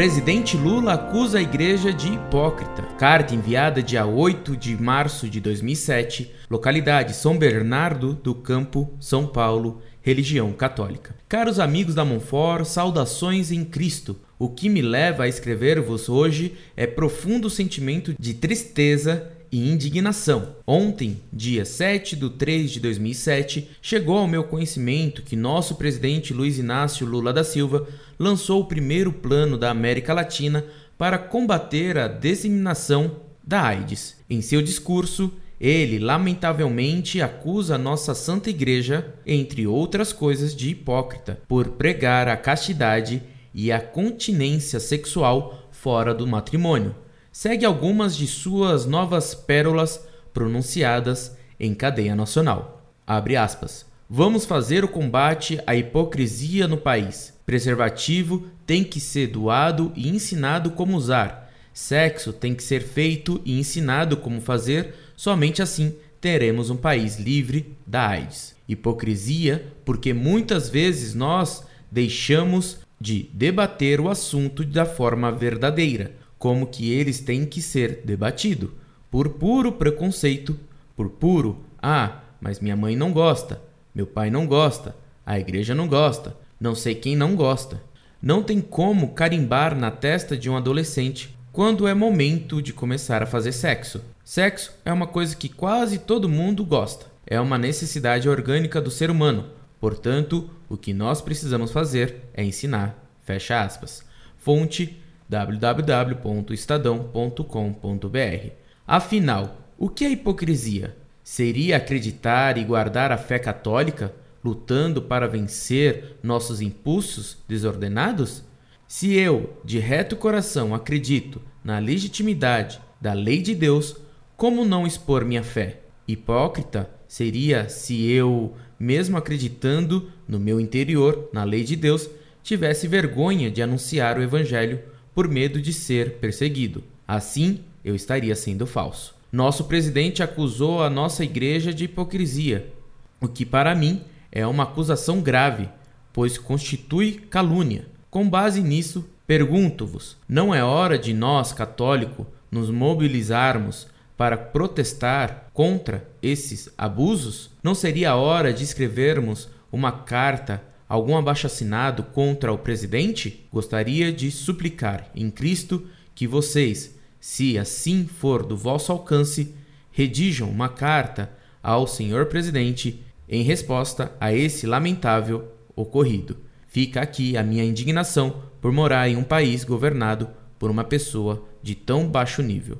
Presidente Lula acusa a igreja de hipócrita. Carta enviada dia 8 de março de 2007, localidade São Bernardo do Campo, São Paulo, religião católica. Caros amigos da Monfort, saudações em Cristo. O que me leva a escrever-vos hoje é profundo sentimento de tristeza e indignação. Ontem, dia 7 de 3 de 2007, chegou ao meu conhecimento que nosso presidente Luiz Inácio Lula da Silva lançou o primeiro plano da América Latina para combater a disseminação da AIDS. Em seu discurso, ele lamentavelmente acusa nossa Santa Igreja, entre outras coisas, de hipócrita, por pregar a castidade e a continência sexual fora do matrimônio segue algumas de suas novas pérolas pronunciadas em cadeia nacional. Abre aspas. Vamos fazer o combate à hipocrisia no país. Preservativo tem que ser doado e ensinado como usar. Sexo tem que ser feito e ensinado como fazer. Somente assim teremos um país livre da AIDS. Hipocrisia porque muitas vezes nós deixamos de debater o assunto da forma verdadeira, como que eles têm que ser debatido por puro preconceito, por puro ah, mas minha mãe não gosta, meu pai não gosta, a igreja não gosta, não sei quem não gosta. Não tem como carimbar na testa de um adolescente quando é momento de começar a fazer sexo. Sexo é uma coisa que quase todo mundo gosta. É uma necessidade orgânica do ser humano. Portanto, o que nós precisamos fazer é ensinar. Fecha aspas. Fonte www.estadão.com.br. Afinal, o que é hipocrisia? Seria acreditar e guardar a fé católica, lutando para vencer nossos impulsos desordenados? Se eu, de reto coração, acredito na legitimidade da lei de Deus, como não expor minha fé? Hipócrita seria se eu, mesmo acreditando no meu interior na lei de Deus, tivesse vergonha de anunciar o Evangelho por medo de ser perseguido. Assim, eu estaria sendo falso. Nosso presidente acusou a nossa igreja de hipocrisia, o que para mim é uma acusação grave, pois constitui calúnia. Com base nisso, pergunto-vos: não é hora de nós, católicos, nos mobilizarmos para protestar contra esses abusos? Não seria hora de escrevermos uma carta algum abaixo-assinado contra o presidente? Gostaria de suplicar em Cristo que vocês, se assim for do vosso alcance, redijam uma carta ao senhor presidente em resposta a esse lamentável ocorrido. Fica aqui a minha indignação por morar em um país governado por uma pessoa de tão baixo nível.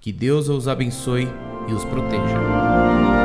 Que Deus os abençoe e os proteja.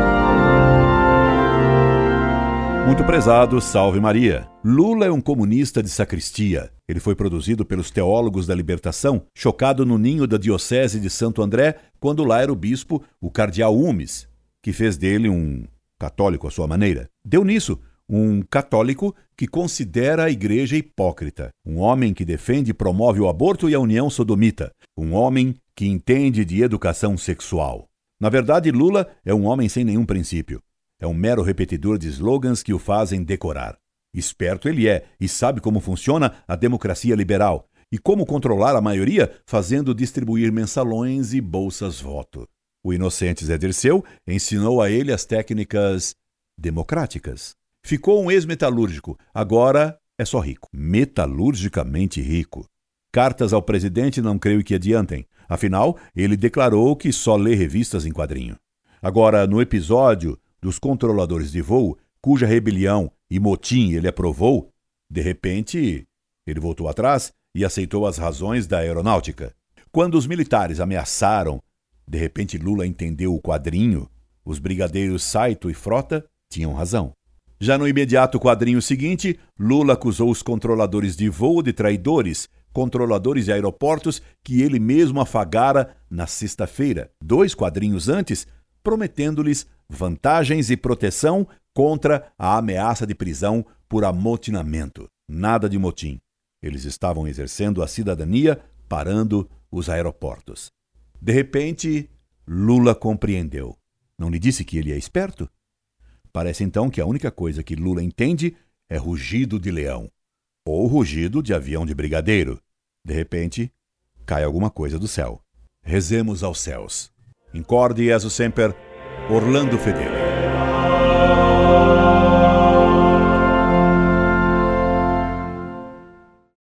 Muito prezado, salve Maria. Lula é um comunista de sacristia. Ele foi produzido pelos teólogos da libertação, chocado no ninho da Diocese de Santo André, quando lá era o bispo, o cardeal Umes, que fez dele um católico à sua maneira. Deu nisso um católico que considera a igreja hipócrita, um homem que defende e promove o aborto e a união sodomita, um homem que entende de educação sexual. Na verdade, Lula é um homem sem nenhum princípio. É um mero repetidor de slogans que o fazem decorar. Esperto ele é e sabe como funciona a democracia liberal e como controlar a maioria fazendo distribuir mensalões e bolsas-voto. O inocente Zé Dirceu ensinou a ele as técnicas democráticas. Ficou um ex-metalúrgico, agora é só rico. Metalurgicamente rico. Cartas ao presidente não creio que adiantem. Afinal, ele declarou que só lê revistas em quadrinho. Agora, no episódio dos controladores de voo, cuja rebelião e motim ele aprovou, de repente ele voltou atrás e aceitou as razões da aeronáutica. Quando os militares ameaçaram, de repente Lula entendeu o quadrinho, os brigadeiros Saito e Frota tinham razão. Já no imediato quadrinho seguinte, Lula acusou os controladores de voo de traidores, controladores de aeroportos que ele mesmo afagara na sexta-feira. Dois quadrinhos antes, prometendo-lhes vantagens e proteção contra a ameaça de prisão por amotinamento. Nada de motim. Eles estavam exercendo a cidadania parando os aeroportos. De repente, Lula compreendeu. Não lhe disse que ele é esperto? Parece então que a única coisa que Lula entende é rugido de leão ou rugido de avião de brigadeiro. De repente, cai alguma coisa do céu. Rezemos aos céus. Incorde Jesus Semper, Orlando Fedeli.